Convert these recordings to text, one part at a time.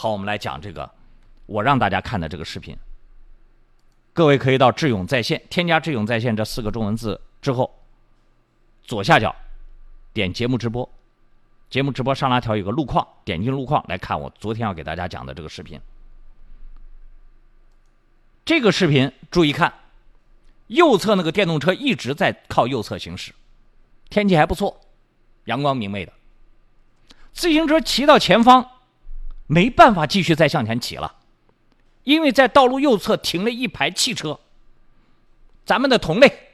好，我们来讲这个，我让大家看的这个视频。各位可以到“智勇在线”添加“智勇在线”这四个中文字之后，左下角点节目直播，节目直播上拉条有个路况，点进路况来看我昨天要给大家讲的这个视频。这个视频注意看，右侧那个电动车一直在靠右侧行驶，天气还不错，阳光明媚的。自行车骑到前方。没办法继续再向前骑了，因为在道路右侧停了一排汽车。咱们的同类，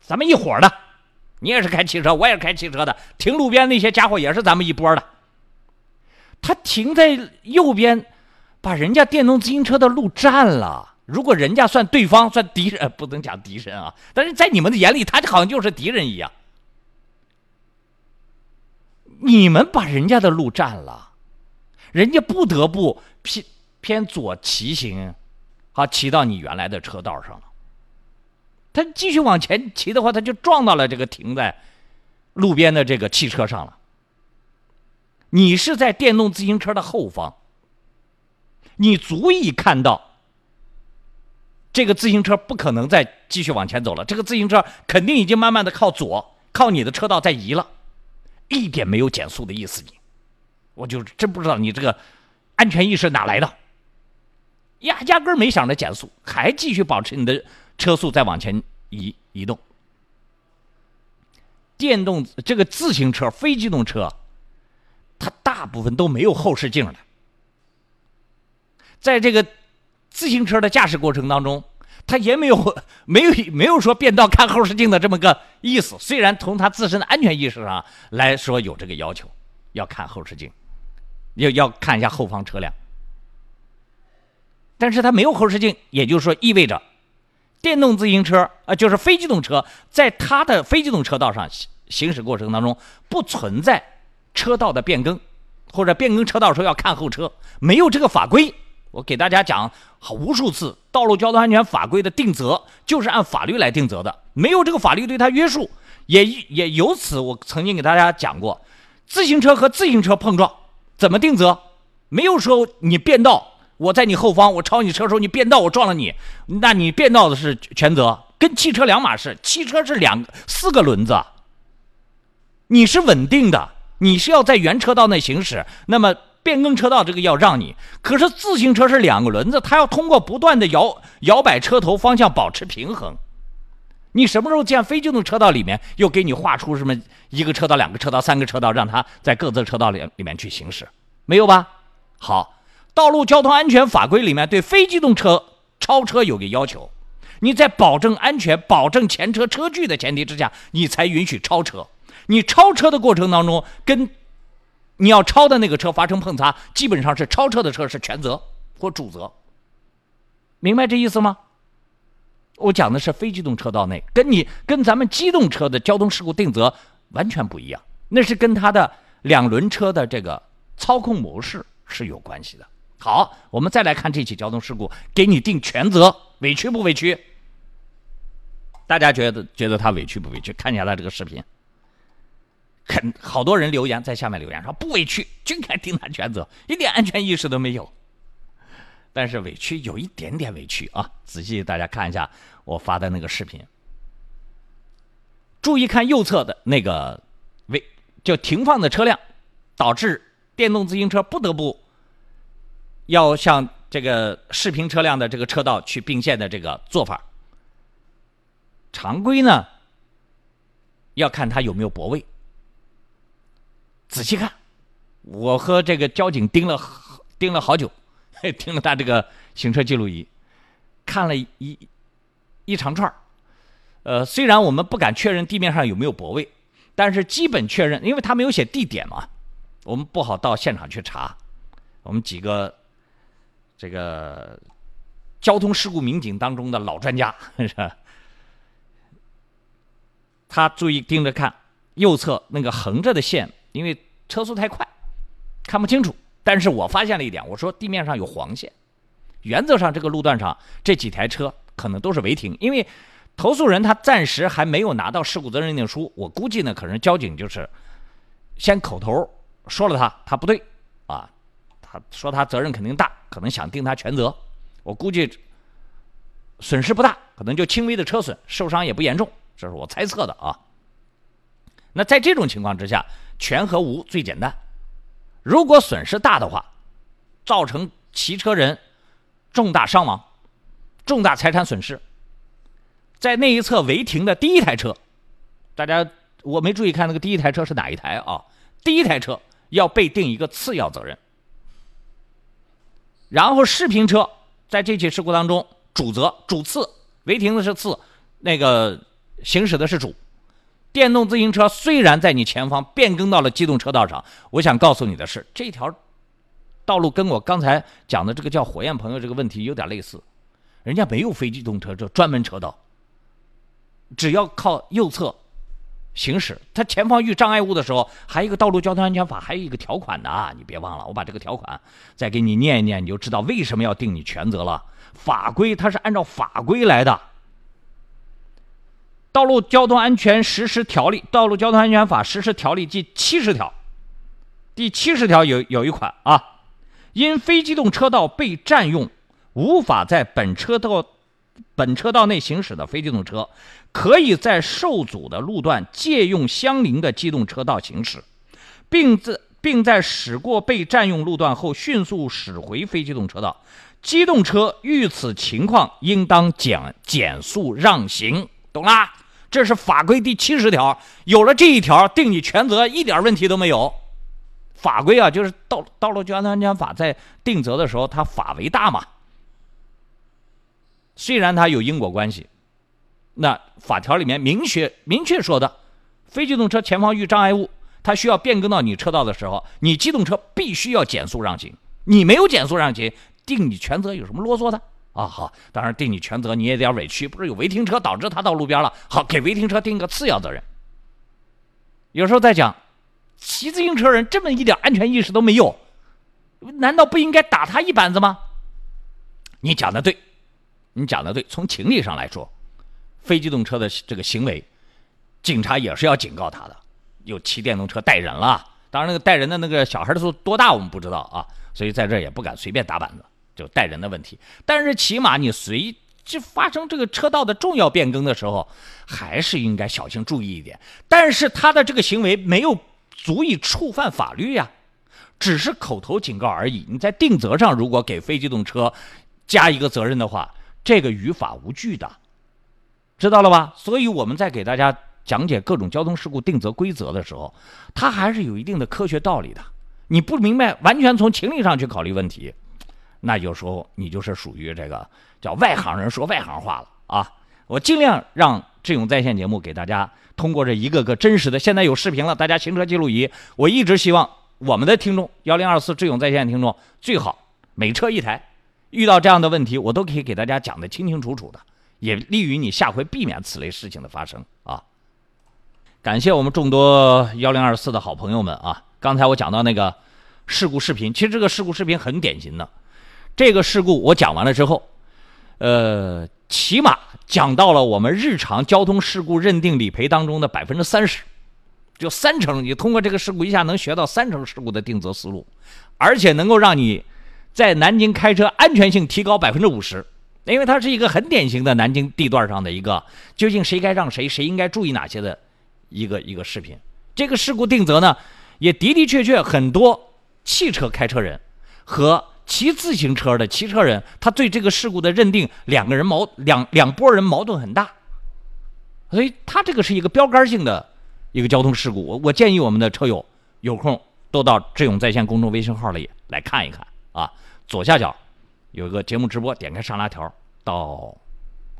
咱们一伙的，你也是开汽车，我也是开汽车的，停路边那些家伙也是咱们一波的。他停在右边，把人家电动自行车的路占了。如果人家算对方，算敌人，不能讲敌人啊，但是在你们的眼里，他好像就是敌人一样。你们把人家的路占了。人家不得不偏偏左骑行，好骑到你原来的车道上了。他继续往前骑的话，他就撞到了这个停在路边的这个汽车上了。你是在电动自行车的后方，你足以看到这个自行车不可能再继续往前走了。这个自行车肯定已经慢慢的靠左，靠你的车道在移了，一点没有减速的意思。你。我就真不知道你这个安全意识哪来的，压压根没想着减速，还继续保持你的车速在往前移移动。电动这个自行车、非机动车，它大部分都没有后视镜的，在这个自行车的驾驶过程当中，它也没有 没有没有说变道看后视镜的这么个意思。虽然从它自身的安全意识上来说有这个要求，要看后视镜。要要看一下后方车辆，但是它没有后视镜，也就是说意味着电动自行车啊，就是非机动车，在它的非机动车道上行行驶过程当中不存在车道的变更，或者变更车道时候要看后车，没有这个法规。我给大家讲无数次，道路交通安全法规的定责就是按法律来定责的，没有这个法律对它约束，也也由此我曾经给大家讲过，自行车和自行车碰撞。怎么定责？没有说你变道，我在你后方，我超你车时候你变道，我撞了你，那你变道的是全责，跟汽车两码事。汽车是两四个轮子，你是稳定的，你是要在原车道内行驶，那么变更车道这个要让你。可是自行车是两个轮子，它要通过不断的摇摇摆车头方向保持平衡。你什么时候见非机动车道里面又给你画出什么一个车道、两个车道、三个车道，让它在各自车道里里面去行驶？没有吧？好，道路交通安全法规里面对非机动车超车有个要求，你在保证安全、保证前车车距的前提之下，你才允许超车。你超车的过程当中，跟你要超的那个车发生碰擦，基本上是超车的车是全责或主责。明白这意思吗？我讲的是非机动车道内，跟你跟咱们机动车的交通事故定责完全不一样，那是跟它的两轮车的这个操控模式是有关系的。好，我们再来看这起交通事故，给你定全责，委屈不委屈？大家觉得觉得他委屈不委屈？看一下他这个视频，很好多人留言在下面留言说不委屈，就该定他全责，一点安全意识都没有。但是委屈有一点点委屈啊！仔细大家看一下我发的那个视频，注意看右侧的那个违就停放的车辆，导致电动自行车不得不要向这个视频车辆的这个车道去并线的这个做法。常规呢，要看他有没有泊位。仔细看，我和这个交警盯了盯了好久。听了他这个行车记录仪，看了一一长串呃，虽然我们不敢确认地面上有没有泊位，但是基本确认，因为他没有写地点嘛，我们不好到现场去查。我们几个这个交通事故民警当中的老专家是吧？他注意盯着看右侧那个横着的线，因为车速太快，看不清楚。但是我发现了一点，我说地面上有黄线，原则上这个路段上这几台车可能都是违停，因为投诉人他暂时还没有拿到事故责任认定书，我估计呢可能交警就是先口头说了他他不对啊，他说他责任肯定大，可能想定他全责。我估计损失不大，可能就轻微的车损，受伤也不严重，这是我猜测的啊。那在这种情况之下，全和无最简单。如果损失大的话，造成骑车人重大伤亡、重大财产损失，在那一侧违停的第一台车，大家我没注意看那个第一台车是哪一台啊？第一台车要被定一个次要责任，然后视频车。在这起事故当中，主责主次违停的是次，那个行驶的是主。电动自行车虽然在你前方变更到了机动车道上，我想告诉你的是，这条道路跟我刚才讲的这个叫火焰朋友这个问题有点类似，人家没有非机动车这专门车道，只要靠右侧。行驶，它前方遇障碍物的时候，还有一个道路交通安全法，还有一个条款呢，你别忘了，我把这个条款再给你念一念，你就知道为什么要定你全责了。法规它是按照法规来的，《道路交通安全实施条例》《道路交通安全法实施条例》第七十条，第七十条有有一款啊，因非机动车道被占用，无法在本车道。本车道内行驶的非机动车，可以在受阻的路段借用相邻的机动车道行驶，并在并在驶过被占用路段后迅速驶回非机动车道。机动车遇此情况，应当减减速让行，懂啦？这是法规第七十条，有了这一条，定你全责，一点问题都没有。法规啊，就是道道路交通安全法在定责的时候，它法为大嘛。虽然它有因果关系，那法条里面明确明确说的，非机动车前方遇障碍物，它需要变更到你车道的时候，你机动车必须要减速让行。你没有减速让行，定你全责有什么啰嗦的啊？好，当然定你全责你也点委屈，不是有违停车导致他到路边了，好给违停车定个次要责任。有时候在讲，骑自行车人这么一点安全意识都没有，难道不应该打他一板子吗？你讲的对。你讲的对，从情理上来说，非机动车的这个行为，警察也是要警告他的。又骑电动车带人了，当然那个带人的那个小孩的时候多大我们不知道啊，所以在这也不敢随便打板子，就带人的问题。但是起码你随就发生这个车道的重要变更的时候，还是应该小心注意一点。但是他的这个行为没有足以触犯法律呀，只是口头警告而已。你在定责上如果给非机动车加一个责任的话，这个于法无据的，知道了吧？所以我们在给大家讲解各种交通事故定责规则的时候，它还是有一定的科学道理的。你不明白，完全从情理上去考虑问题，那有时候你就是属于这个叫外行人说外行话了啊！我尽量让智勇在线节目给大家通过这一个个真实的，现在有视频了，大家行车记录仪，我一直希望我们的听众幺零二四智勇在线听众最好每车一台。遇到这样的问题，我都可以给大家讲的清清楚楚的，也利于你下回避免此类事情的发生啊！感谢我们众多幺零二四的好朋友们啊！刚才我讲到那个事故视频，其实这个事故视频很典型的。这个事故我讲完了之后，呃，起码讲到了我们日常交通事故认定理赔当中的百分之三十，就三成，你通过这个事故一下能学到三成事故的定责思路，而且能够让你。在南京开车安全性提高百分之五十，因为它是一个很典型的南京地段上的一个究竟谁该让谁，谁应该注意哪些的一个一个视频。这个事故定责呢，也的的确确很多汽车开车人和骑自行车的骑车人，他对这个事故的认定，两个人矛两两拨人矛盾很大，所以他这个是一个标杆性的一个交通事故。我我建议我们的车友有空都到智勇在线公众微信号里来看一看啊。左下角有一个节目直播，点开上拉条到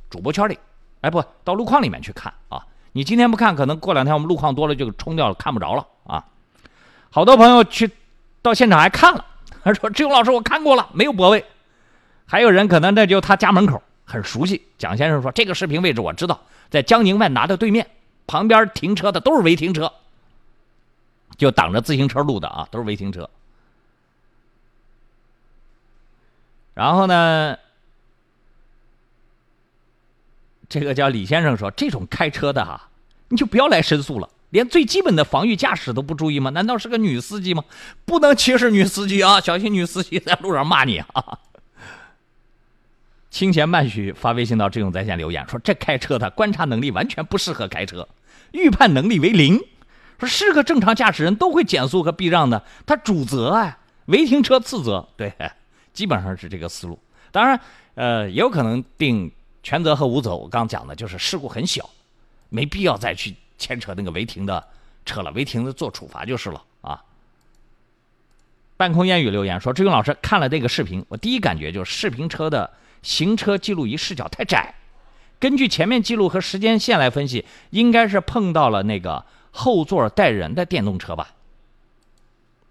主播圈里，哎，不到路况里面去看啊！你今天不看，可能过两天我们路况多了就冲掉了，看不着了啊！好多朋友去到现场还看了，他 说：“志勇老师，我看过了，没有泊位。”还有人可能那就他家门口很熟悉。蒋先生说：“这个视频位置我知道，在江宁万达的对面，旁边停车的都是违停车，就挡着自行车路的啊，都是违停车。”然后呢，这个叫李先生说：“这种开车的哈，你就不要来申诉了，连最基本的防御驾驶都不注意吗？难道是个女司机吗？不能歧视女司机啊！小心女司机在路上骂你啊！清闲慢许发微信到志勇在线留言说：“这开车的观察能力完全不适合开车，预判能力为零。说是个正常驾驶人都会减速和避让的，他主责啊，违停车次责。对，基本上是这个思路。当然，呃，也有可能定全责和无责。我刚讲的就是事故很小，没必要再去牵扯那个违停的车了，违停的做处罚就是了啊。”半空烟雨留言说：“志勇老师看了这个视频，我第一感觉就是视频车的。”行车记录仪视角太窄，根据前面记录和时间线来分析，应该是碰到了那个后座带人的电动车吧。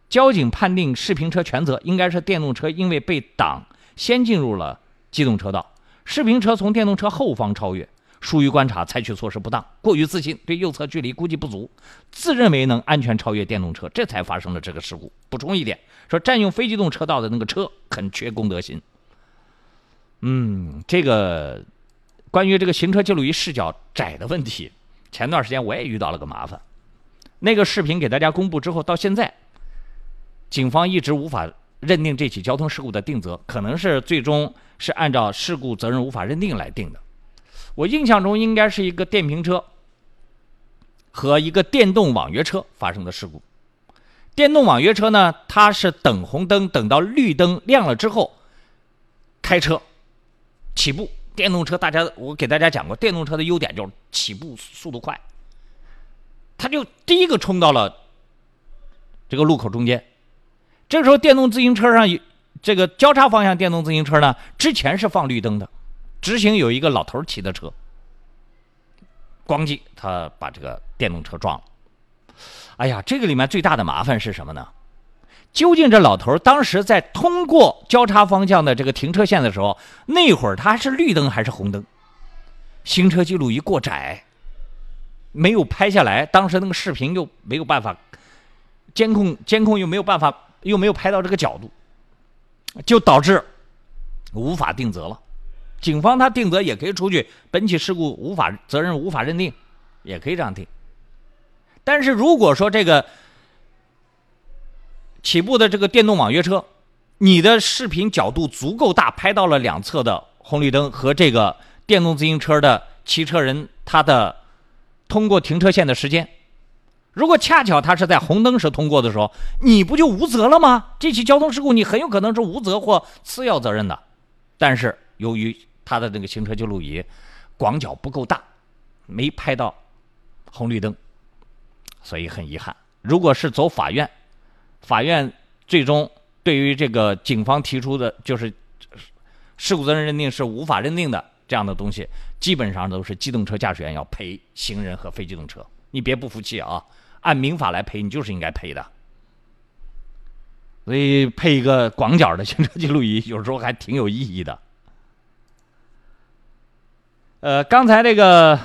交警判定视频车全责，应该是电动车因为被挡先进入了机动车道，视频车从电动车后方超越，疏于观察，采取措施不当，过于自信，对右侧距离估计不足，自认为能安全超越电动车，这才发生了这个事故。补充一点，说占用非机动车道的那个车很缺公德心。嗯，这个关于这个行车记录仪视角窄的问题，前段时间我也遇到了个麻烦。那个视频给大家公布之后，到现在，警方一直无法认定这起交通事故的定责，可能是最终是按照事故责任无法认定来定的。我印象中应该是一个电瓶车和一个电动网约车发生的事故。电动网约车呢，它是等红灯，等到绿灯亮了之后开车。起步，电动车大家我给大家讲过，电动车的优点就是起步速度快。他就第一个冲到了这个路口中间，这个时候电动自行车上这个交叉方向电动自行车呢，之前是放绿灯的，直行有一个老头骑的车，咣叽，他把这个电动车撞了。哎呀，这个里面最大的麻烦是什么呢？究竟这老头当时在通过交叉方向的这个停车线的时候，那会儿他是绿灯还是红灯？行车记录仪过窄，没有拍下来。当时那个视频又没有办法监控，监控又没有办法，又没有拍到这个角度，就导致无法定责了。警方他定责也可以出具本起事故无法责任无法认定，也可以这样定。但是如果说这个，起步的这个电动网约车，你的视频角度足够大，拍到了两侧的红绿灯和这个电动自行车的骑车人他的通过停车线的时间。如果恰巧他是在红灯时通过的时候，你不就无责了吗？这起交通事故你很有可能是无责或次要责任的。但是由于他的那个行车记录仪广角不够大，没拍到红绿灯，所以很遗憾。如果是走法院。法院最终对于这个警方提出的，就是事故责任认定是无法认定的这样的东西，基本上都是机动车驾驶员要赔行人和非机动车。你别不服气啊，按民法来赔，你就是应该赔的。所以配一个广角的行车记录仪，有时候还挺有意义的。呃，刚才那个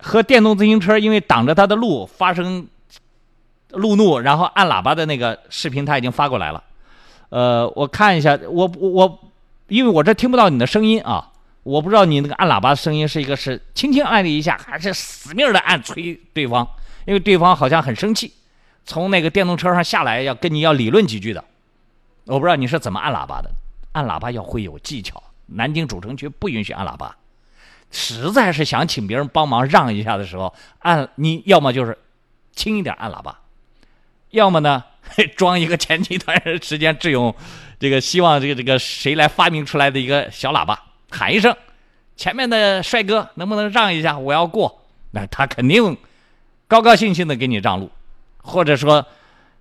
和电动自行车因为挡着他的路发生。路怒，然后按喇叭的那个视频他已经发过来了，呃，我看一下，我我因为我这听不到你的声音啊，我不知道你那个按喇叭的声音是一个是轻轻按了一下，还是死命的按催对方，因为对方好像很生气，从那个电动车上下来要跟你要理论几句的，我不知道你是怎么按喇叭的，按喇叭要会有技巧，南京主城区不允许按喇叭，实在是想请别人帮忙让一下的时候，按你要么就是轻一点按喇叭。要么呢，装一个前期段时间志勇，这个希望这个这个谁来发明出来的一个小喇叭，喊一声，前面的帅哥能不能让一下，我要过，那他肯定高高兴兴的给你让路，或者说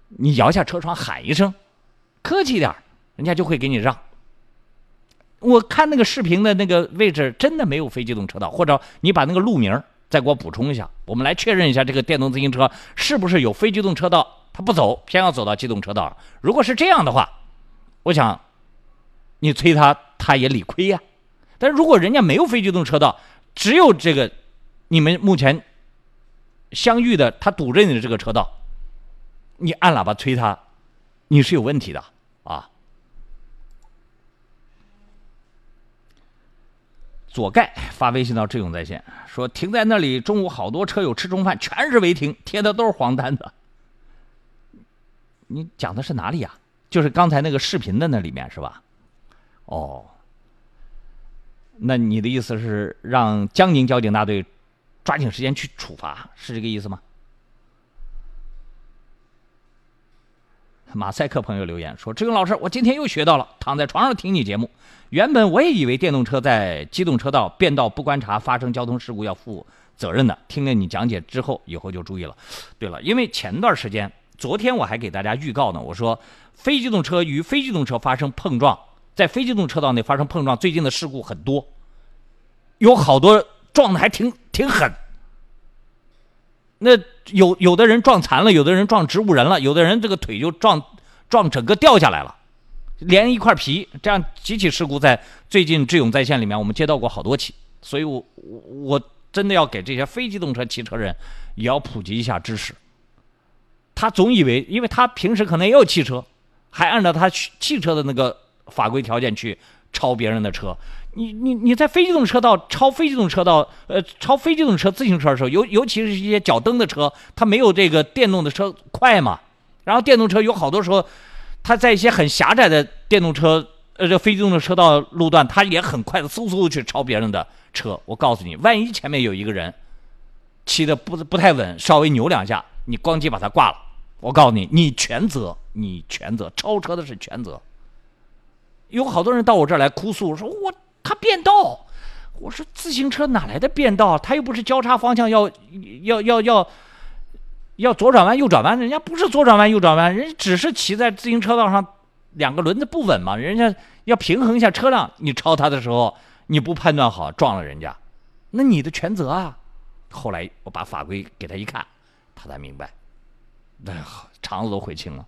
你摇下车窗喊一声，客气点人家就会给你让。我看那个视频的那个位置真的没有非机动车道，或者你把那个路名再给我补充一下，我们来确认一下这个电动自行车是不是有非机动车道。他不走，偏要走到机动车道。如果是这样的话，我想，你催他，他也理亏呀。但如果人家没有非机动车道，只有这个你们目前相遇的，他堵着你的这个车道，你按喇叭催他，你是有问题的啊。左盖发微信到志勇在线，说停在那里，中午好多车友吃中饭，全是违停，贴的都是黄单子。你讲的是哪里呀？就是刚才那个视频的那里面是吧？哦，那你的意思是让江宁交警大队抓紧时间去处罚，是这个意思吗？马赛克朋友留言说：“志勇老师，我今天又学到了。躺在床上听你节目，原本我也以为电动车在机动车道变道不观察发生交通事故要负责任的。听了你讲解之后，以后就注意了。对了，因为前段时间，昨天我还给大家预告呢，我说非机动车与非机动车发生碰撞，在非机动车道内发生碰撞，最近的事故很多，有好多撞的还挺挺狠。那有有的人撞残了，有的人撞植物人了，有的人这个腿就撞撞整个掉下来了，连一块皮。这样几起事故在最近智勇在线里面，我们接到过好多起。所以我我我真的要给这些非机动车骑车人也要普及一下知识。他总以为，因为他平时可能也有汽车，还按照他汽车的那个法规条件去超别人的车。你你你在非机动车道超非机动车道，呃，超非机动车自行车的时候，尤尤其是一些脚蹬的车，它没有这个电动的车快嘛。然后电动车有好多时候，它在一些很狭窄的电动车，呃，这非机动车道路段，它也很快的嗖嗖去超别人的车。我告诉你，万一前面有一个人骑的不不太稳，稍微扭两下，你咣叽把他挂了。我告诉你，你全责，你全责，超车的是全责。有好多人到我这儿来哭诉，说我。他变道，我说自行车哪来的变道？他又不是交叉方向要要要要要左转弯右转弯，人家不是左转弯右转弯，人家只是骑在自行车道上，两个轮子不稳嘛，人家要平衡一下车辆。你超他的时候，你不判断好撞了人家，那你的全责啊。后来我把法规给他一看，他才明白，哎呀，肠子都悔青了。